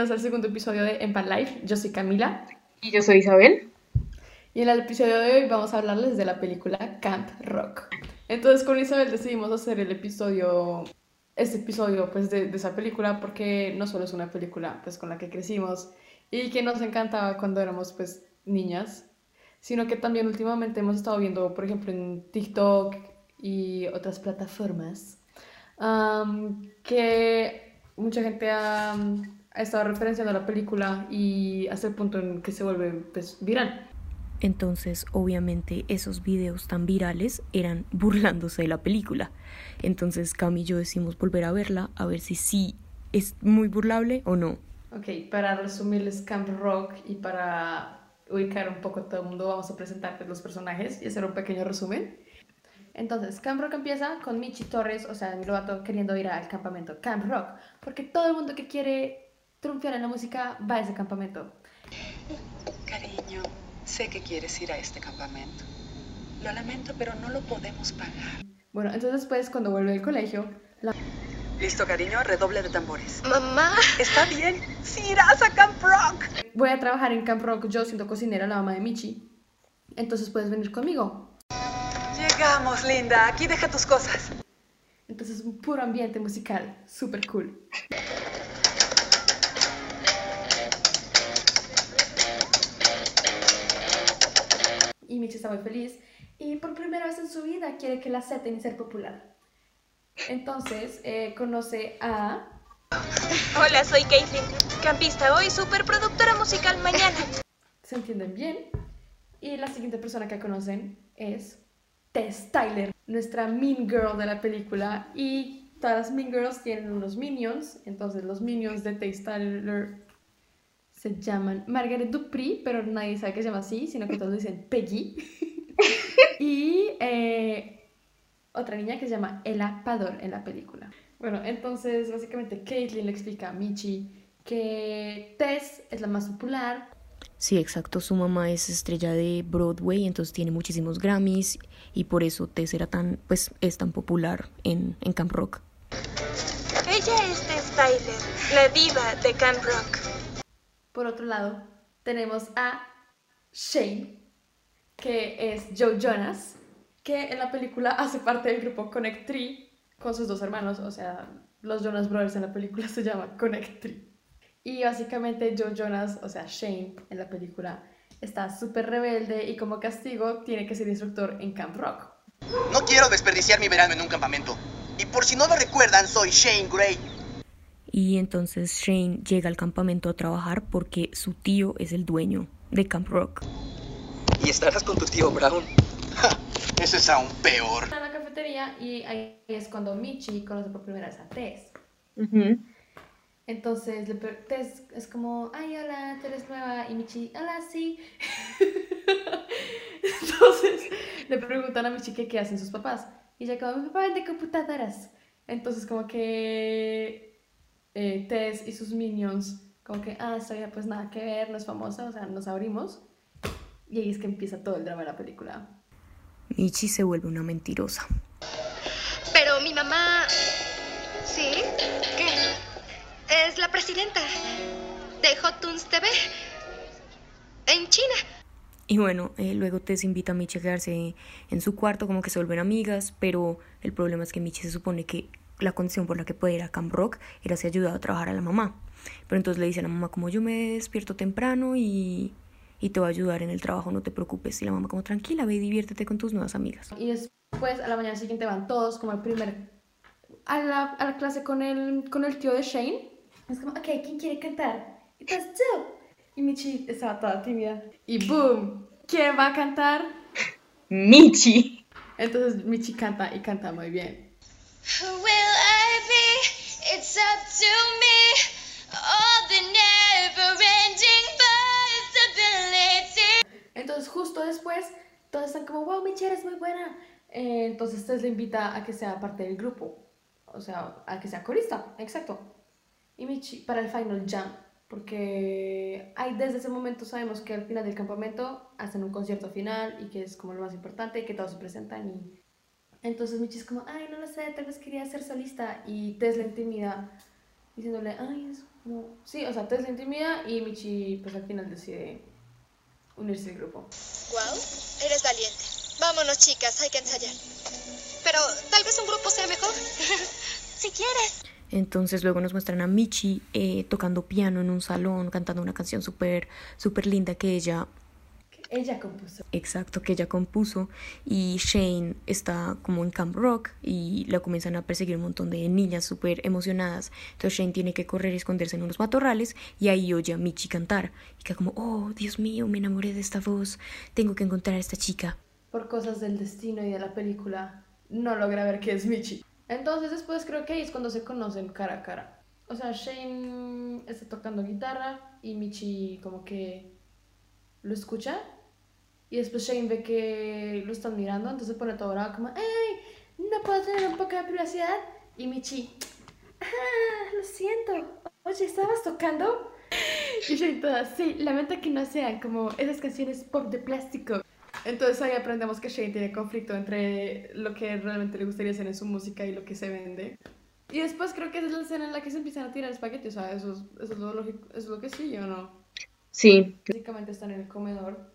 bienvenidos al segundo episodio de Empan Life. Yo soy Camila. Y yo soy Isabel. Y en el episodio de hoy vamos a hablarles de la película Camp Rock. Entonces con Isabel decidimos hacer el episodio, este episodio pues de, de esa película porque no solo es una película pues con la que crecimos y que nos encantaba cuando éramos pues niñas, sino que también últimamente hemos estado viendo, por ejemplo, en TikTok y otras plataformas, um, que mucha gente ha, ha, estado referenciando la película y hasta el punto en que se vuelve pues, viral. Entonces, obviamente, esos videos tan virales eran burlándose de la película. Entonces, Cam y yo decimos volver a verla, a ver si sí es muy burlable o no. Ok, para resumirles Camp Rock y para ubicar un poco a todo el mundo, vamos a presentarte los personajes y hacer un pequeño resumen. Entonces, Camp Rock empieza con Michi Torres, o sea, mi lobato queriendo ir al campamento Camp Rock, porque todo el mundo que quiere triunfar en la música va a ese campamento. Cariño, sé que quieres ir a este campamento. Lo lamento, pero no lo podemos pagar. Bueno, entonces después, cuando vuelve del colegio, la... Listo, cariño, redoble de tambores. Mamá. Está bien, sí irás a Camp Rock. Voy a trabajar en Camp Rock yo siendo cocinera, la mamá de Michi. Entonces puedes venir conmigo. Llegamos, linda. Aquí deja tus cosas. Entonces un puro ambiente musical, súper cool. Y Michi está muy feliz y por primera vez en su vida quiere que la acepten y ser popular. Entonces eh, conoce a... Hola, soy Caitlin, campista hoy, superproductora musical mañana. Se entienden bien. Y la siguiente persona que conocen es Tess Tyler, nuestra Mean Girl de la película. Y todas las Mean Girls tienen unos minions. Entonces los minions de Tess Tyler se llaman Margaret Dupri, pero nadie sabe que se llama así, sino que todos dicen Peggy. y eh, otra niña que se llama Ella Pador en la película. Bueno, entonces básicamente Caitlyn le explica a Michi que Tess es la más popular. Sí, exacto. Su mamá es estrella de Broadway, entonces tiene muchísimos Grammys y por eso Tess era tan, pues, es tan popular en, en Camp Rock. Ella es Tess Tyler, la diva de Camp Rock. Por otro lado, tenemos a Shane, que es Joe Jonas, que en la película hace parte del grupo Connect Tree con sus dos hermanos, o sea, los Jonas Brothers en la película se llama Connect Tree. Y básicamente Joe Jonas, o sea, Shane en la película, está súper rebelde y como castigo tiene que ser instructor en Camp Rock. No quiero desperdiciar mi verano en un campamento. Y por si no lo recuerdan, soy Shane Gray. Y entonces Shane llega al campamento a trabajar porque su tío es el dueño de Camp Rock. Y estarás con tu tío Brown. Ja, eso es aún peor. Está en la cafetería y ahí es cuando Michi conoce por primera vez a Tess. Entonces Tess es como, ay, hola, tú eres nueva. Y Michi, hola, sí. Entonces le preguntan a Michi que qué hacen sus papás. Y ella como, mi papá vende computadoras. Entonces como que eh, Tess y sus minions, como que, ah, esta vida pues nada que ver, no es famosa, o sea, nos abrimos. Y ahí es que empieza todo el drama de la película. Michi se vuelve una mentirosa. Pero mi mamá... ¿Sí? ¿Qué? Es la presidenta de Hot Toons TV en China. Y bueno, eh, luego Tess invita a Michi a quedarse en su cuarto, como que se vuelven amigas, pero el problema es que Michi se supone que la condición por la que puede ir a Camp Rock era si ayudaba a trabajar a la mamá. Pero entonces le dice a la mamá como yo me despierto temprano y, y te voy a ayudar en el trabajo, no te preocupes. Y la mamá como tranquila, ve y diviértete con tus nuevas amigas. Y después a la mañana siguiente van todos como al primer a la, a la clase con el, con el tío de Shane. Es como, ok, ¿quién quiere cantar? Y pues tú. Y Michi estaba toda tímida. Y boom, ¿quién va a cantar? Michi. Entonces Michi canta y canta muy bien. Will I be? It's up to me. All the never-ending possibilities. Entonces justo después todos están como, wow, Michi, eres muy buena. Eh, entonces Tess le invita a que sea parte del grupo. O sea, a que sea corista, exacto. Y Michi para el final jam. Porque hay, desde ese momento sabemos que al final del campamento hacen un concierto final y que es como lo más importante y que todos se presentan y entonces Michi es como, ay, no lo sé, tal vez quería ser solista y Tess le intimida diciéndole, ay, es como... Sí, o sea, Tess la intimida y Michi pues al final decide unirse al grupo. Wow, eres valiente. Vámonos, chicas, hay que ensayar. Pero tal vez un grupo sea mejor. si quieres. Entonces luego nos muestran a Michi eh, tocando piano en un salón, cantando una canción súper, súper linda que ella Ella compuso. exacto que ella compuso y Shane está como en Camp Rock y la comienzan a perseguir un montón de niñas súper emocionadas. Entonces Shane tiene que correr y esconderse en unos matorrales y ahí oye a Michi cantar y queda como, oh, Dios mío, me enamoré de esta voz, tengo que encontrar a esta chica. Por cosas del destino y de la película, no logra ver que es Michi. Entonces después creo que ahí es cuando se conocen cara a cara. O sea, Shane está tocando guitarra y Michi como que lo escucha. Y después Shane ve que lo están mirando, entonces pone todo bravo como, ¡Ey! ¿No puedo tener un poco de privacidad? Y Michi, ¡Ah! Lo siento. Oye, ¿estabas tocando? Y Shane toda, sí, lamento que no sean como esas canciones pop de plástico. Entonces ahí aprendemos que Shane tiene conflicto entre lo que realmente le gustaría hacer en su música y lo que se vende. Y después creo que esa es la escena en la que se empiezan a tirar espagueti, o sea, eso es, eso es lo lógico, eso es lo que sigue o no. Sí, Básicamente están en el comedor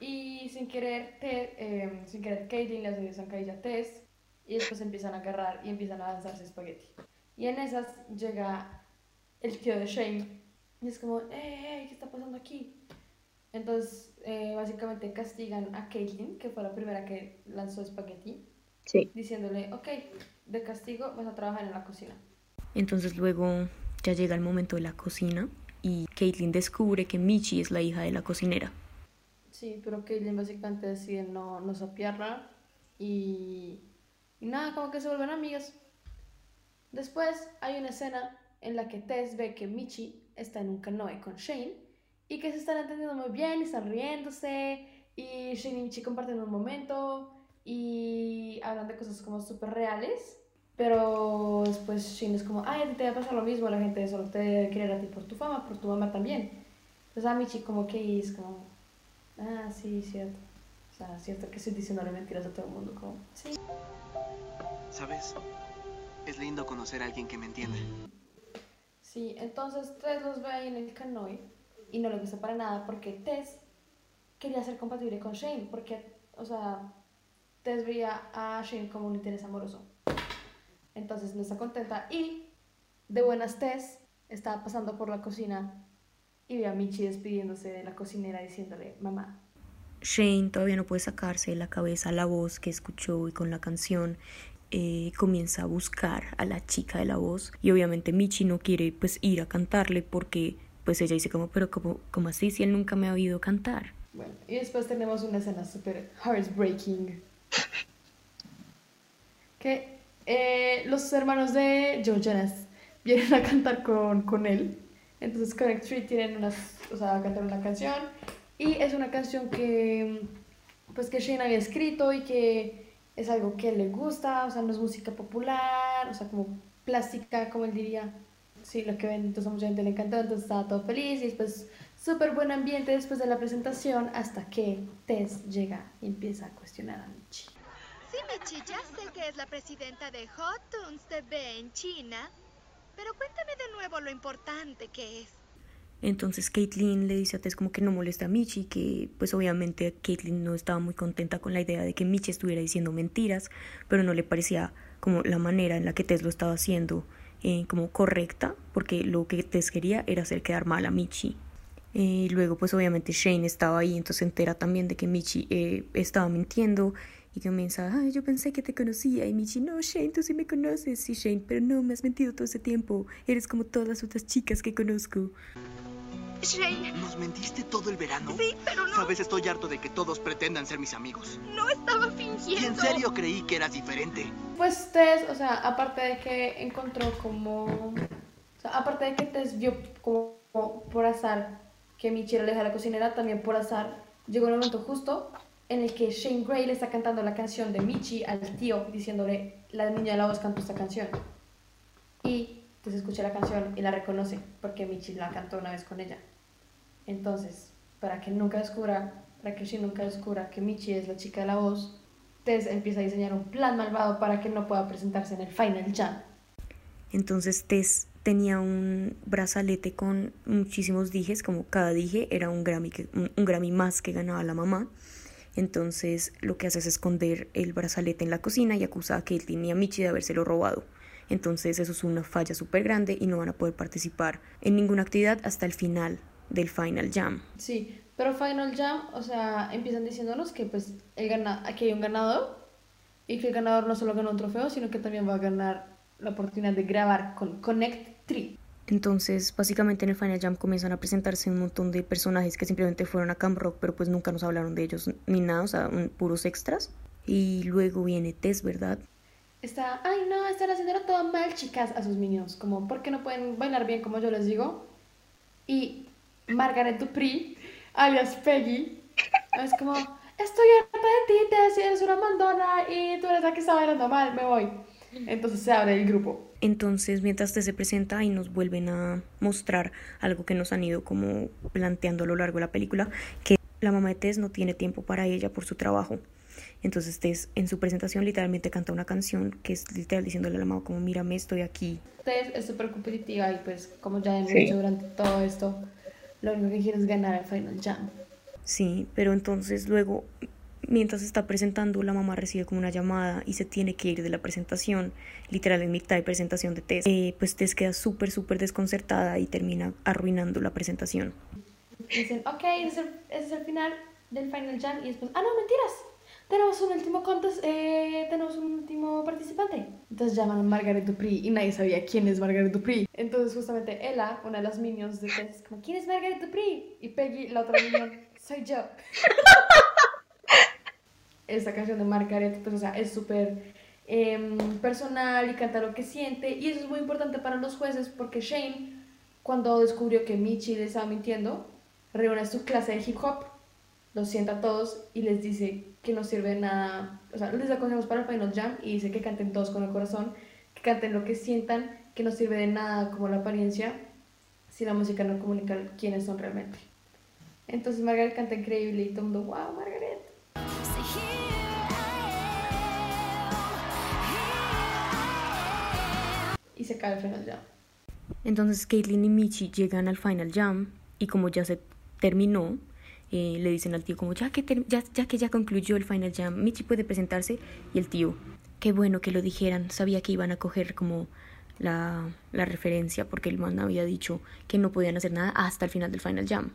y sin querer, te, eh, sin querer Caitlyn le hace zancadilla a Tess y después empiezan a agarrar y empiezan a lanzarse espagueti. Y en esas llega el tío de Shane y es como, ¡eh, qué está pasando aquí! Entonces, eh, básicamente castigan a Caitlyn, que fue la primera que lanzó espagueti, sí. diciéndole, ok, de castigo vas a trabajar en la cocina. Entonces luego ya llega el momento de la cocina y Caitlyn descubre que Michi es la hija de la cocinera. Sí, pero Caitlyn básicamente decide no, no sapearla y, y nada, como que se vuelven amigas. Después hay una escena en la que Tess ve que Michi está en un canoe con Shane y que se están entendiendo muy bien y están riéndose y Shane y Michi comparten un momento y hablan de cosas como súper reales. Pero después Shane es como, ay, te va a pasar lo mismo, la gente solo te querer a ti por tu fama, por tu mamá también. Entonces a Michi como que es como, ah, sí, cierto. O sea, cierto que estoy diciéndole mentiras a todo el mundo, como, sí. ¿Sabes? Es lindo conocer a alguien que me entiende. Sí, entonces Tess los ve ahí en el canoe y no le gusta para nada porque Tess quería ser compatible con Shane, porque, o sea, Tess veía a Shane como un interés amoroso. Entonces no está contenta y de buenas Tess estaba pasando por la cocina y ve a Michi despidiéndose de la cocinera diciéndole, mamá. Shane todavía no puede sacarse de la cabeza la voz que escuchó y con la canción eh, comienza a buscar a la chica de la voz y obviamente Michi no quiere pues ir a cantarle porque pues ella dice como pero como, como así si él nunca me ha oído cantar Bueno, y después tenemos una escena súper heartbreaking. Que eh, los hermanos de Joe Jonas vienen a cantar con, con él. Entonces Connect Street tienen unas, o sea, cantar una canción. Y es una canción que, pues que Shane había escrito y que es algo que le gusta, o sea, no es música popular, o sea, como plástica, como él diría. Sí, lo que ven, entonces a mucha gente le encantó, entonces estaba todo feliz y después súper buen ambiente después de la presentación hasta que Tess llega y empieza a cuestionar a Michi. Sí, Michi, ya sé que es la presidenta de Hot Tunes TV en China. Pero cuéntame de nuevo lo importante que es. entonces Caitlyn le dice a Tess como que no molesta a Michi que pues obviamente Caitlyn no estaba muy contenta con la idea de que Michi estuviera diciendo mentiras pero no le parecía como la manera en la que Tess lo estaba haciendo eh, como correcta porque lo que Tess quería era hacer quedar mal a Michi Eh, luego pues obviamente Shane estaba ahí entonces se entera también de que Michi eh, estaba mintiendo y comienza, ay, yo pensé que te conocía. Y Michi, no, Shane, tú sí me conoces. Sí, Shane, pero no, me has mentido todo ese tiempo. Eres como todas las otras chicas que conozco. Shane, ¿Nos mentiste todo el verano? sí, pero no, Sabes, estoy harto de que todos pretendan ser mis amigos. no estaba Y fingiendo. en serio creí que eras diferente. Pues Tess, o sea, aparte de que encontró como... O sea, aparte de que Tess vio como, como por azar que Michi era la hija de la cocinera, también por azar llegó el momento justo en el que Shane Gray le está cantando la canción de Michi al tío, diciéndole, la niña de la voz cantó esta canción. Y Tess escucha la canción y la reconoce, porque Michi la cantó una vez con ella. Entonces, para que nunca descubra, para que Shane nunca descubra que Michi es la chica de la voz, Tess empieza a diseñar un plan malvado para que no pueda presentarse en el Final Jam. Entonces Tess tenía un brazalete con muchísimos dijes, como cada dije era un Grammy, que, un, un Grammy más que ganaba la mamá. Entonces lo que hace es esconder el brazalete en la cocina y acusa a Caitlyn y a Michi de habérselo robado. Entonces eso es una falla súper grande y no van a poder participar en ninguna actividad hasta el final del Final Jam. Sí, pero Final Jam, o sea, empiezan diciéndonos que pues el aquí hay un ganador y que el ganador no solo gana un trofeo, sino que también va a ganar la oportunidad de grabar con Connect 3. Entonces, básicamente en el Final Jam comienzan a presentarse un montón de personajes que simplemente fueron a Camp Rock, pero pues nunca nos hablaron de ellos ni nada, o sea, un- puros extras. Y luego viene Tess, ¿verdad? Está, ay no, están haciéndolo todo mal, chicas, a sus niños. Como, ¿por qué no pueden bailar bien como yo les digo? Y Margaret Dupri, alias Peggy, es como, estoy harta de ti, Tess, eres una mandona y tú eres la que está bailando mal, me voy. Entonces se abre el grupo. Entonces, mientras Tess se presenta y nos vuelven a mostrar algo que nos han ido como planteando a lo largo de la película, que la mamá de Tess no tiene tiempo para ella por su trabajo. Entonces Tess en su presentación literalmente canta una canción que es literal diciéndole a la mamá como mírame, estoy aquí. Tess es súper competitiva y pues como ya hemos Sí. dicho durante todo esto, lo único que quiere es ganar el Final Jam. Sí, pero entonces luego, mientras está presentando, la mamá recibe como una llamada y se tiene que ir de la presentación, literal en mitad de presentación de Tess. Eh, pues Tess queda súper, súper desconcertada y termina arruinando la presentación. Dicen, ok, ese es, el, final del Final Jam. Y después, ah, no, mentiras. Tenemos un último contest, eh, tenemos un último participante. Entonces llaman a Margaret Dupri y nadie sabía quién es Margaret Dupri. Entonces justamente Ella, una de las minions de Tess, como, ¿quién es Margaret Dupri? Y Peggy, la otra minion, soy yo. Esta canción de Margaret, pues o sea, es súper em, personal y canta lo que siente. Y eso es muy importante para los jueces porque Shane, cuando descubrió que Michi le estaba mintiendo, reúne su clase de hip hop, los sienta a todos y les dice que no sirve de nada, o sea, les da consejos para el Final Jam y dice que canten todos con el corazón, que canten lo que sientan, que no sirve de nada como la apariencia si la música no comunica quiénes son realmente. Entonces Margaret canta increíble y todo el mundo, wow, Margaret. Y se acaba el Final Jam. Entonces Caitlyn y Michi llegan al Final Jam y como ya se terminó, eh, le dicen al tío como ya que, ya, ya que ya concluyó el Final Jam, Michi puede presentarse y el tío, qué bueno que lo dijeran, sabía que iban a coger como la, la referencia porque el man había dicho que no podían hacer nada hasta el final del Final Jam.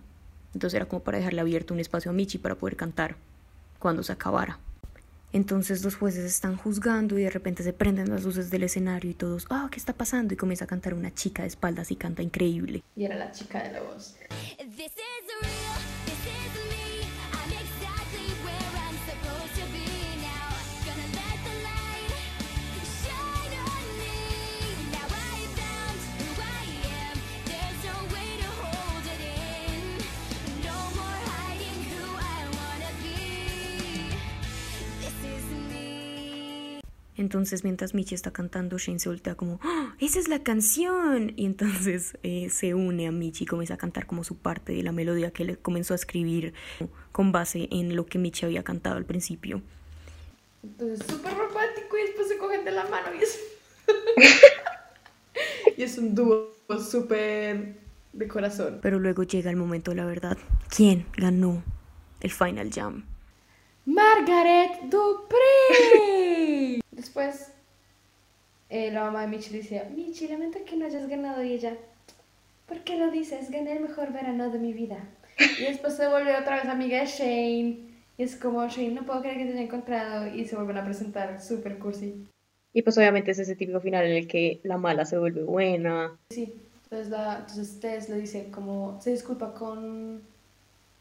Entonces era como para dejarle abierto un espacio a Michi para poder cantar cuando se acabara. Entonces los jueces están juzgando y de repente se prenden las luces del escenario y todos, ah, ¿qué está pasando? Y comienza a cantar una chica de espaldas y canta increíble. Y era la chica de la voz. This Entonces mientras Michi está cantando, Shane se voltea como, ¡Ah, esa es la canción. Y entonces eh, se une a Michi y comienza a cantar como su parte de la melodía que le comenzó a escribir con base en lo que Michi había cantado al principio. Entonces, súper romántico y después se cogen de la mano y es... y es un dúo súper de corazón. Pero luego llega el momento de la verdad. ¿Quién ganó el Final Jam? Margaret Dupree. Después, eh, la mamá de Michi dice, Michi, lamento que no hayas ganado y ella, ¿por qué lo dices? Gané el mejor verano de mi vida. Y después se vuelve otra vez amiga de Shane. Y es como, Shane, no puedo creer que te haya encontrado. Y se vuelven a presentar súper cursi. Y pues obviamente es ese típico final en el que la mala se vuelve buena. Sí, entonces, la, entonces Tess le dice como, se disculpa con,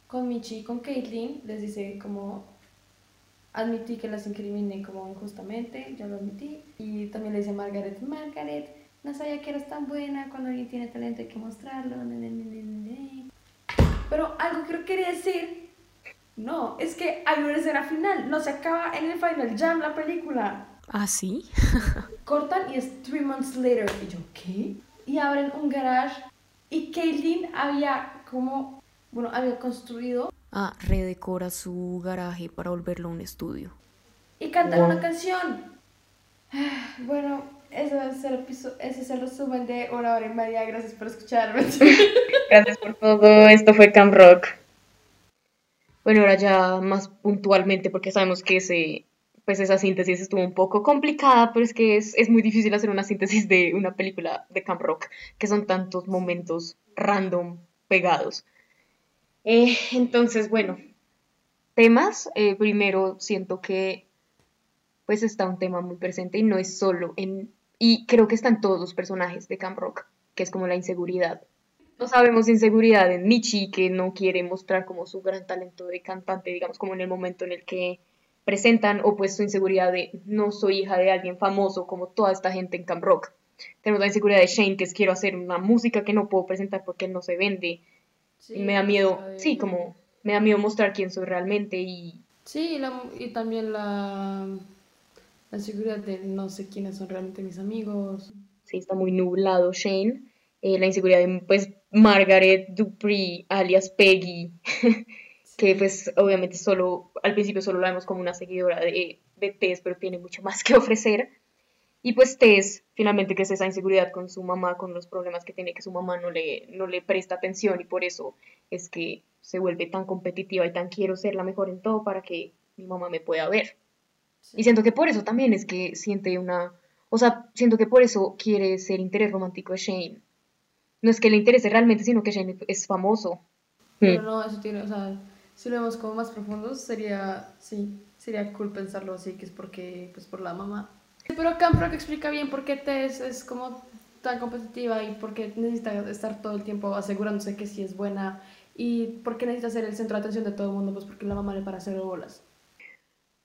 con Michi y con Caitlyn, les dice como, admití que las incriminé como injustamente, ya lo admití, y también le dice a Margaret, Margaret, no sabía que eres tan buena, cuando alguien tiene talento hay que mostrarlo, ne, ne, ne, ne, ne". pero algo que quería decir, no, es que hay una escena final, no se acaba en el Final Jam la película, ¿Ah, sí? cortan y es three months later. Y yo, ¿qué? Y abren un garage y Caitlyn había como, bueno, había construido Ah, redecora su garaje para volverlo un estudio. y cantan Wow. una canción. Bueno, ese es el, ese es el resumen de una hora y media. Gracias por escucharme. Gracias por todo. Esto fue Camp Rock. Bueno, ahora ya más puntualmente, porque sabemos que ese, pues esa síntesis estuvo un poco complicada, pero es que es, es muy difícil hacer una síntesis de una película de Camp Rock, que son tantos momentos random pegados. Eh, entonces, bueno, temas. eh, primero, siento que pues está un tema muy presente y no es solo en... Y creo que están todos los personajes de Camp Rock, que es como la inseguridad. No sabemos inseguridad en Michi, que no quiere mostrar como su gran talento de cantante, digamos, como en el momento en el que presentan, o pues su inseguridad de no soy hija de alguien famoso, como toda esta gente en Camp Rock. Tenemos la inseguridad de Shane, que es quiero hacer una música que no puedo presentar porque no se vende. Y me da miedo, sí, como me da miedo mostrar quién soy realmente y Sí, y, la- y también la, la seguridad de no sé quiénes son realmente mis amigos. sí, está muy nublado Shane. Eh, la inseguridad de, pues, Margaret Dupree, alias Peggy, que pues obviamente solo, al principio solo la vemos como una seguidora de, de Tess, pero tiene mucho más que ofrecer. Y pues Tess, finalmente, que es esa inseguridad con su mamá, con los problemas que tiene, que su mamá no le, no le presta atención y por eso es que se vuelve tan competitiva y tan quiero ser la mejor en todo para que mi mamá me pueda ver. Y siento que por eso también es que siente una, o sea, siento que por eso quiere ser interés romántico de Shane. No es que le interese realmente, sino que Shane es famoso. Pero Hmm. no, eso tiene, o sea, si lo vemos como más profundos, sería, sí, sería cool pensarlo así, que es porque, pues por la mamá. Pero Camp Rock explica bien por qué Tess es como tan competitiva y por qué necesita estar todo el tiempo asegurándose que sí es buena y por qué necesita ser el centro de atención de todo el mundo, pues porque la mamá le para hacer bolas.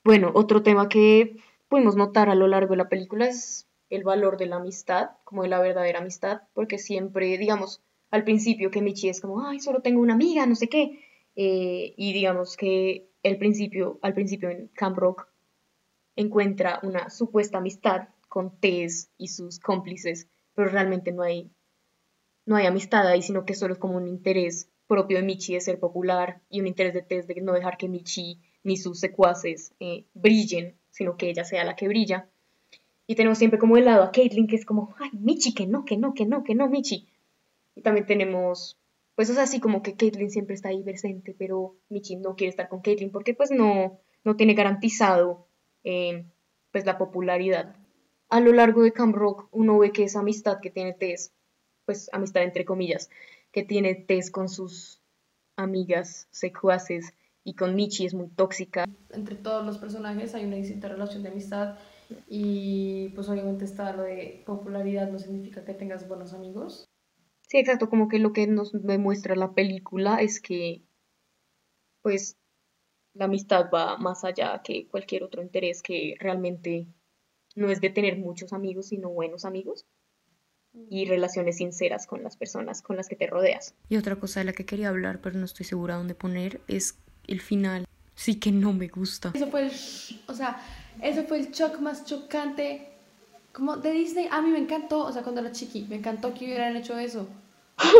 Bueno, otro tema que pudimos notar a lo largo de la película es el valor de la amistad, como de la verdadera amistad, porque siempre, digamos, al principio que Michi es como, ay, solo tengo una amiga, no sé qué, eh, y digamos que el principio, al principio en Camp Rock encuentra una supuesta amistad con Tess y sus cómplices, pero realmente no hay, no hay amistad ahí, sino que solo es como un interés propio de Michi de ser popular y un interés de Tess de no dejar que Michi ni sus secuaces eh, brillen, sino que ella sea la que brilla. Y tenemos siempre como el lado a Caitlyn, que es como, ay, Michi, que no, que no, que no, que no, Michi. Y también tenemos, pues, sea, así como que Caitlyn siempre está ahí presente, pero Michi no quiere estar con Caitlyn porque, pues, no, no tiene garantizado, eh, pues, la popularidad. A lo largo de Camp Rock, uno ve que esa amistad que tiene Tess, pues, amistad entre comillas, que tiene Tess con sus amigas secuaces y con Michi es muy tóxica. Entre todos los personajes hay una distinta relación de amistad y pues obviamente está lo de popularidad no significa que tengas buenos amigos. Sí, exacto, como que lo que nos demuestra la película es que, pues, la amistad va más allá que cualquier otro interés que realmente no es de tener muchos amigos, sino buenos amigos y relaciones sinceras con las personas con las que te rodeas. Y otra cosa de la que quería hablar, pero no estoy segura dónde poner, es el final. Sí que no me gusta. Eso fue el, o sea, eso fue el shock más chocante como de Disney. A mí me encantó, o sea, cuando era chiqui, me encantó que hubieran hecho eso.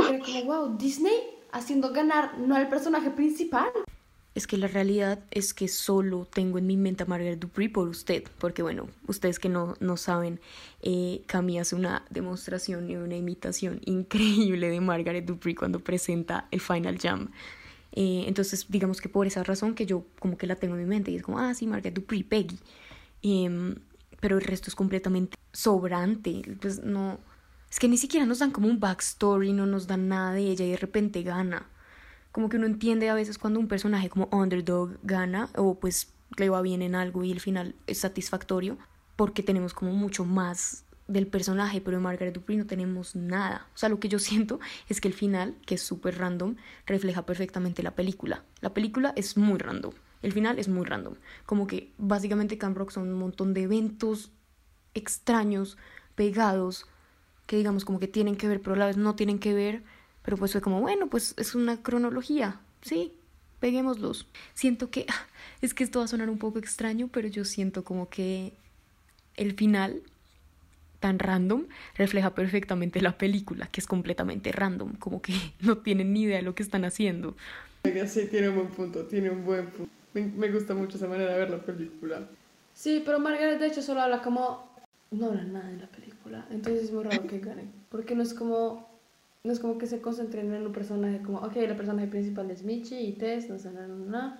Era como, wow, Disney haciendo ganar no al personaje principal. Es que la realidad es que solo tengo en mi mente a Margaret Dupree por usted, porque bueno, ustedes que no, no saben, eh, Cami hace una demostración y una imitación increíble de Margaret Dupree cuando presenta el Final Jam. Eh, entonces, digamos que por esa razón que yo como que la tengo en mi mente y es como, ah, sí, Margaret Dupree, Peggy. Em, pero el resto es completamente sobrante, pues no, es que ni siquiera nos dan como un backstory, no nos dan nada de ella y de repente gana como que uno entiende a veces cuando un personaje como underdog gana o pues le va bien en algo y el final es satisfactorio porque tenemos como mucho más del personaje, pero de Margaret Dupree no tenemos nada. O sea, lo que yo siento es que el final, que es súper random, refleja perfectamente la película. La película es muy random. El final es muy random. Como que básicamente Camp Rock son un montón de eventos extraños, pegados, que digamos como que tienen que ver, pero a la vez no tienen que ver. Pero pues fue como, bueno, pues es una cronología, sí, peguémoslos. Siento que, es que esto va a sonar un poco extraño, pero yo siento como que el final tan random refleja perfectamente la película, que es completamente random, como que no tienen ni idea de lo que están haciendo. Sí, tiene un buen punto, tiene un buen punto. Me, me gusta mucho esa manera de ver la película. Sí, pero Margaret de hecho solo habla como no habla nada en la película. Entonces es muy raro que gane. Porque no es como. No es como que se concentren en un personaje como, ok, el personaje principal es Michi y Tess, no sé, no, no, no.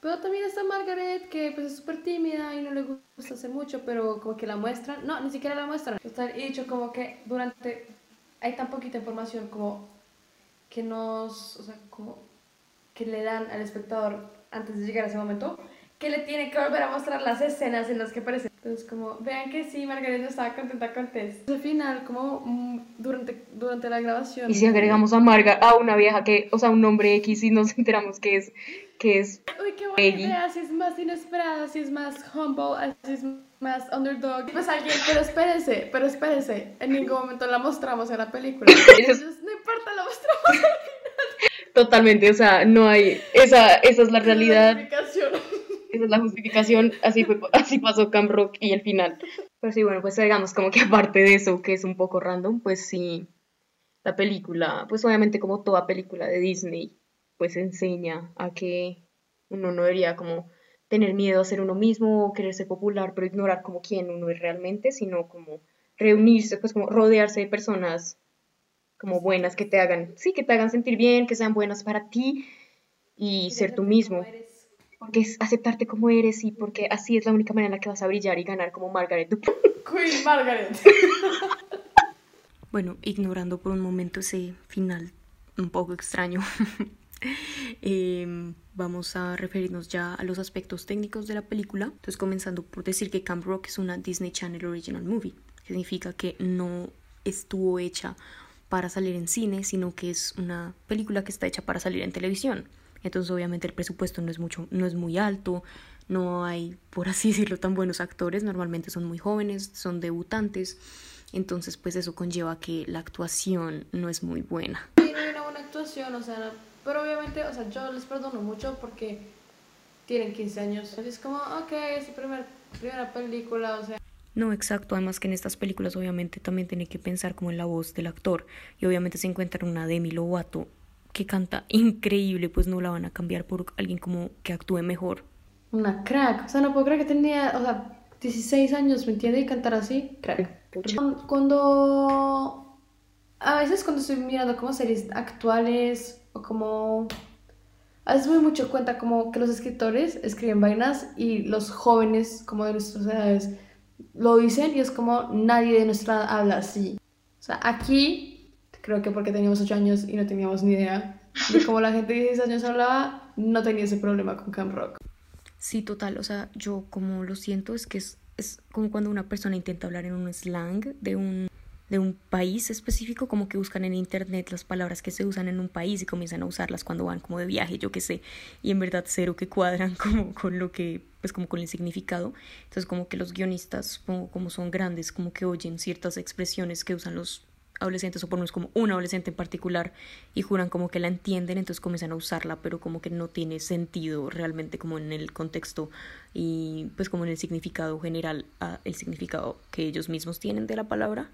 Pero también está Margaret, que pues es súper tímida y no le gusta hacer mucho, pero como que la muestran. No, ni siquiera la muestran. Está dicho como que durante... Hay tan poquita información como que nos... O sea, como que le dan al espectador antes de llegar a ese momento, que le tiene que volver a mostrar las escenas en las que aparece. Entonces, como, vean que sí, Margaret no estaba contenta con Tess. Al final, como mm, durante, durante la grabación... Y si agregamos a Marga, a una vieja que, o sea, un nombre X y nos enteramos que es, que es Uy, qué buena idea, así es más inesperada, así es más humble, así es más underdog. Pues alguien, pero espérese, pero espérese, en ningún momento la mostramos en la película. Entonces, no importa, la mostramos. totalmente, o sea, no hay, esa, esa es la realidad. Explicación. Esa es la justificación, así, fue, así pasó Camp Rock y el final. Pues sí, bueno, pues digamos como que aparte de eso, que es un poco random, pues sí, la película, pues obviamente como toda película de Disney, pues enseña a que uno no debería como tener miedo a ser uno mismo o querer ser popular, pero ignorar como quién uno es realmente, sino como reunirse, pues como rodearse de personas como buenas que te hagan, sí, que te hagan sentir bien, que sean buenas para ti y ser tú mismo porque es aceptarte como eres y porque así es la única manera en la que vas a brillar y ganar como Margaret Dupree. Queen Margaret. Bueno, ignorando por un momento ese final un poco extraño, em, vamos a referirnos ya a los aspectos técnicos de la película. Entonces, comenzando por decir que Camp Rock es una Disney Channel Original Movie. Significa que no estuvo hecha para salir en cine, sino que es una película que está hecha para salir en televisión. Entonces, obviamente, el presupuesto no es mucho, no es muy alto, no hay, por así decirlo, tan buenos actores. Normalmente son muy jóvenes, son debutantes. Entonces, pues eso conlleva que la actuación no es muy buena. Sí, no hay una buena actuación, o sea, pero obviamente, o sea, yo les perdono mucho porque tienen 15 años. Es como, ok, es su primer, primera película, o sea, No, exacto. Además que en estas películas obviamente también tiene que pensar como en la voz del actor. Y obviamente se encuentra una Demi Lovato que canta increíble, pues no la van a cambiar por alguien como que actúe mejor. una crack. O sea, no puedo creer que tenía, o sea, 16 años, ¿me entiende? Y cantar así, crack. Cuando- Cuando. A veces cuando estoy mirando como series actuales o como. A veces me doy mucho cuenta como que los escritores escriben vainas y los jóvenes como de nuestras edades lo dicen y es como nadie de nuestra edad habla así. O sea, aquí, creo que porque teníamos 8 años y no teníamos ni idea de cómo la gente de 16 años hablaba, no tenía ese problema con Camp Rock. Sí, total. O sea, yo como lo siento es que es, es como cuando una persona intenta hablar en un slang de un, de un país específico, como que buscan en internet las palabras que se usan en un país y comienzan a usarlas cuando van como de viaje, yo qué sé, y en verdad cero que cuadran como con lo que, pues como con el significado. Entonces como que los guionistas, supongo como son grandes, como que oyen ciertas expresiones que usan los adolescentes o por lo menos como un adolescente en particular y juran como que la entienden, entonces comienzan a usarla, pero como que no tiene sentido realmente como en el contexto y pues como en el significado general, el significado que ellos mismos tienen de la palabra.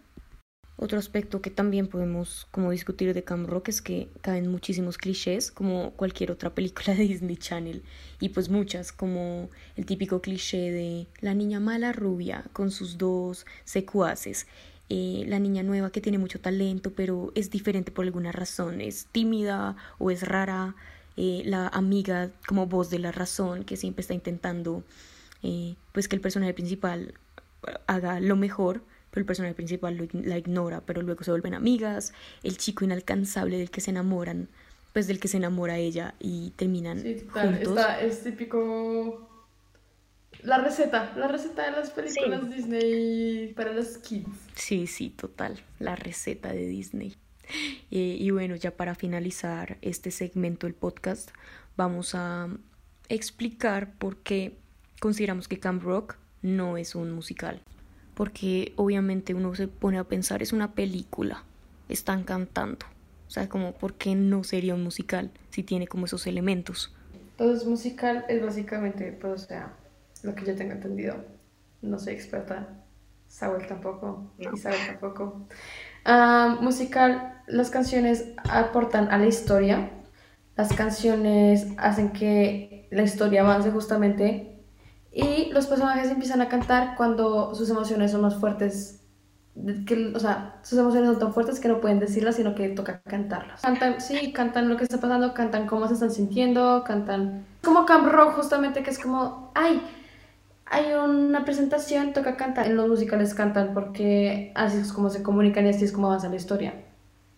Otro aspecto que también podemos como discutir de Camp Rock es que caen muchísimos clichés como cualquier otra película de Disney Channel y pues muchas como el típico cliché de la niña mala rubia con sus dos secuaces eh, la niña nueva que tiene mucho talento pero es diferente por alguna razón, es tímida o es rara, eh, la amiga como voz de la razón que siempre está intentando eh, pues que el personaje principal haga lo mejor, pero el personaje principal lo la ignora, pero luego se vuelven amigas, el chico inalcanzable del que se enamoran, pues del que se enamora ella y terminan Sí, juntos. Está, es típico. La receta, la receta de las películas Disney para los kids. Sí, sí, total, la receta de Disney. Eh, y bueno, ya para finalizar este segmento del podcast, vamos a explicar por qué consideramos que Camp Rock no es un musical. Porque obviamente uno se pone a pensar, es una película, están cantando. O sea, como, ¿por qué no sería un musical si tiene como esos elementos? Entonces, musical es básicamente, pues, o sea, lo que yo tengo entendido. No soy experta. Saúl tampoco. Isabel tampoco. Ah, musical, las canciones aportan a la historia. Las canciones hacen que la historia avance justamente. Y los personajes empiezan a cantar cuando sus emociones son más fuertes. Que, o sea, sus emociones son tan fuertes que no pueden decirlas, sino que toca cantarlas. Cantan, sí, cantan lo que está pasando, cantan cómo se están sintiendo, cantan. Como Camp Rock, justamente, que es como, ay, hay una presentación, toca cantar. En los musicales cantan porque así es como se comunican y así es como avanza la historia.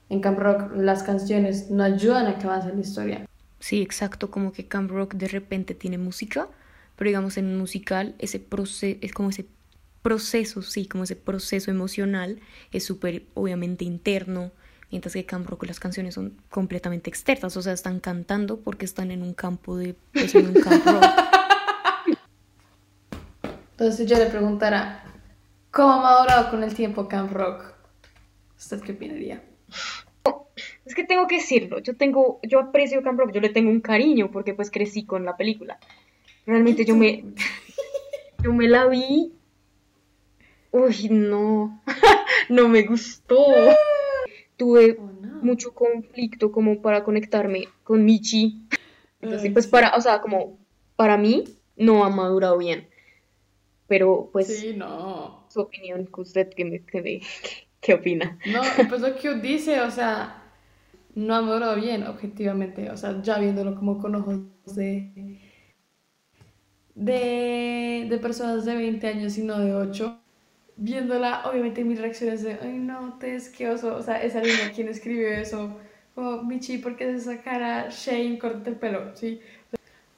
En Camp Rock, las canciones no ayudan a que avance la historia. Sí, exacto, como que Camp Rock de repente tiene música, pero digamos en un musical ese proceso, es como ese proceso, sí, como ese proceso emocional es súper obviamente interno, mientras que Camp Rock las canciones son completamente externas, o sea, están cantando porque están en un campo de, pues en un Camp Rock. Entonces yo le preguntara, ¿cómo ha madurado con el tiempo Camp Rock? ¿Usted qué opinaría? Es que tengo que decirlo, yo tengo, yo aprecio Camp Rock, yo le tengo un cariño porque pues crecí con la película. Realmente yo me, yo me la vi. Uy, no, no me gustó. Tuve Oh, no. mucho conflicto como para conectarme con Michi. Entonces, pues para, o sea, como para mí no ha madurado bien. Pero pues Sí, no. su opinión, usted qué me, qué me- qué opina. No, pues lo que dice, o sea, no ha madurado bien, objetivamente. O sea, ya viéndolo como con ojos de, de, de personas de 20 años y no de 8. Viéndola, obviamente mis reacciones de, ay no, te es que oso. O sea, esa niña, quien escribió eso? Como, Michi, ¿por qué haces esa cara? Shane, córtate el pelo, ¿sí?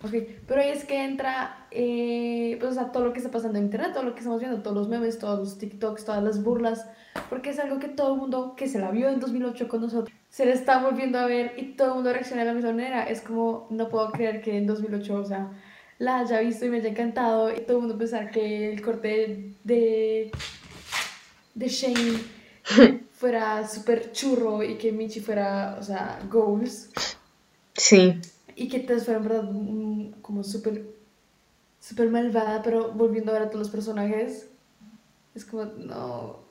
Ok, pero ahí es que entra, eh, pues, o sea, todo lo que está pasando en internet, todo lo que estamos viendo, todos los memes, todos los TikToks, todas las burlas, porque es algo que todo el mundo que se la vio en 2008 con nosotros, se le está volviendo a ver y todo el mundo reacciona de la misma manera. Es como, no puedo creer que en 2008, o sea, la haya visto y me haya encantado y todo el mundo pensar que el corte de, de Shane fuera súper churro y que Michi fuera, o sea, goals Sí. Y que Tess fuera en verdad como súper súper malvada, pero volviendo a ver a todos los personajes, es como, no,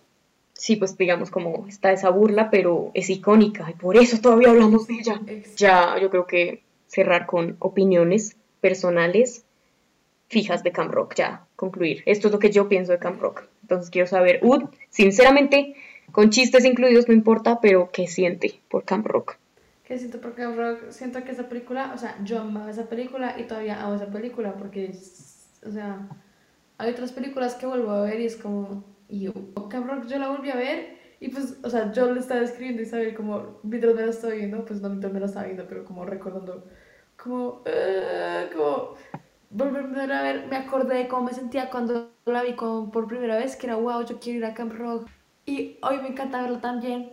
Sí, pues digamos como está esa burla, pero es icónica y por eso todavía hablamos de ella. Ya yo creo que cerrar con opiniones personales fijas de Camp Rock, ya concluir. Esto es lo que yo pienso de Camp Rock. Entonces quiero saber, Ud, sinceramente, con chistes incluidos no importa, pero ¿qué siente por Camp Rock? ¿Qué siento por Camp Rock? Siento que esa película, o sea, yo amaba esa película y todavía amo esa película porque, o sea, hay otras películas que vuelvo a ver y es como, yo, Camp Rock yo la volví a ver y pues, o sea, yo le estaba escribiendo y saber como, mientras me la estaba viendo, pues no mientras me la estaba viendo, pero como recordando, como, eh, como, volverme a ver, me acordé de cómo me sentía cuando la vi con- por primera vez, que era, wow, yo quiero ir a Camp Rock. Y hoy me encanta verla también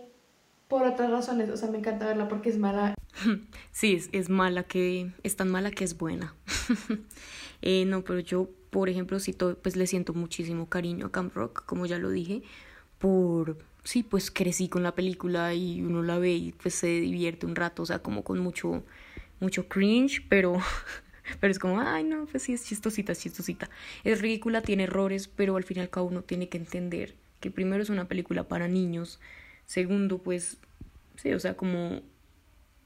por otras razones, o sea, me encanta verla porque es mala Sí, es, es mala que, es tan mala que es buena. Eh, no, pero yo, por ejemplo, sí, to- pues le siento muchísimo cariño a Camp Rock, como ya lo dije, por, sí, pues crecí con la película y uno la ve y pues se divierte un rato, o sea, como con mucho, mucho cringe, pero, pero es como, ay, no, pues sí, es chistosita, es chistosita. Es ridícula, tiene errores, pero al fin y al cabo uno tiene que entender que primero es una película para niños, segundo, pues, sí, o sea, como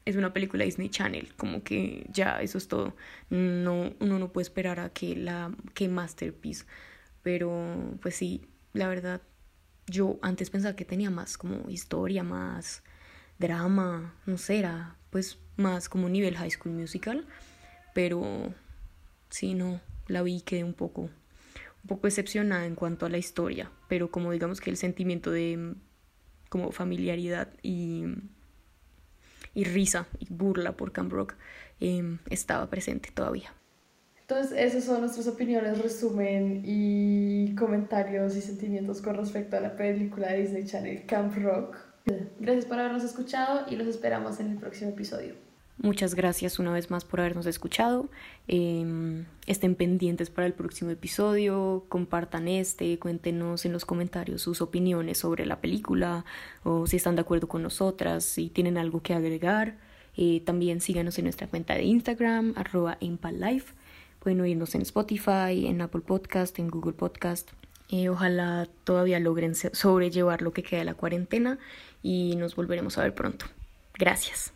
es una película Disney Channel, como que ya eso es todo. No, uno no puede esperar a que la que masterpiece, pero pues sí, la verdad, yo antes pensaba que tenía más como historia, más drama, no sé, era pues más como nivel High School Musical, pero sí, no, la vi quedé un poco, un poco decepcionada en cuanto a la historia, pero como digamos que el sentimiento de como familiaridad y y risa y burla por Camp Rock eh, estaba presente todavía. Entonces, esas son nuestras opiniones, resumen y comentarios y sentimientos con respecto a la película de Disney Channel Camp Rock. Gracias por habernos escuchado y los esperamos en el próximo episodio. Muchas gracias una vez más por habernos escuchado. Eh, estén pendientes para el próximo episodio, compartan este, cuéntenos en los comentarios sus opiniones sobre la película o si están de acuerdo con nosotras, si tienen algo que agregar. Eh, también síganos en nuestra cuenta de Instagram, arroba. Pueden oírnos en Spotify, en Apple Podcast, en Google Podcast. Eh, ojalá todavía logren sobrellevar lo que queda de la cuarentena y nos volveremos a ver pronto. Gracias.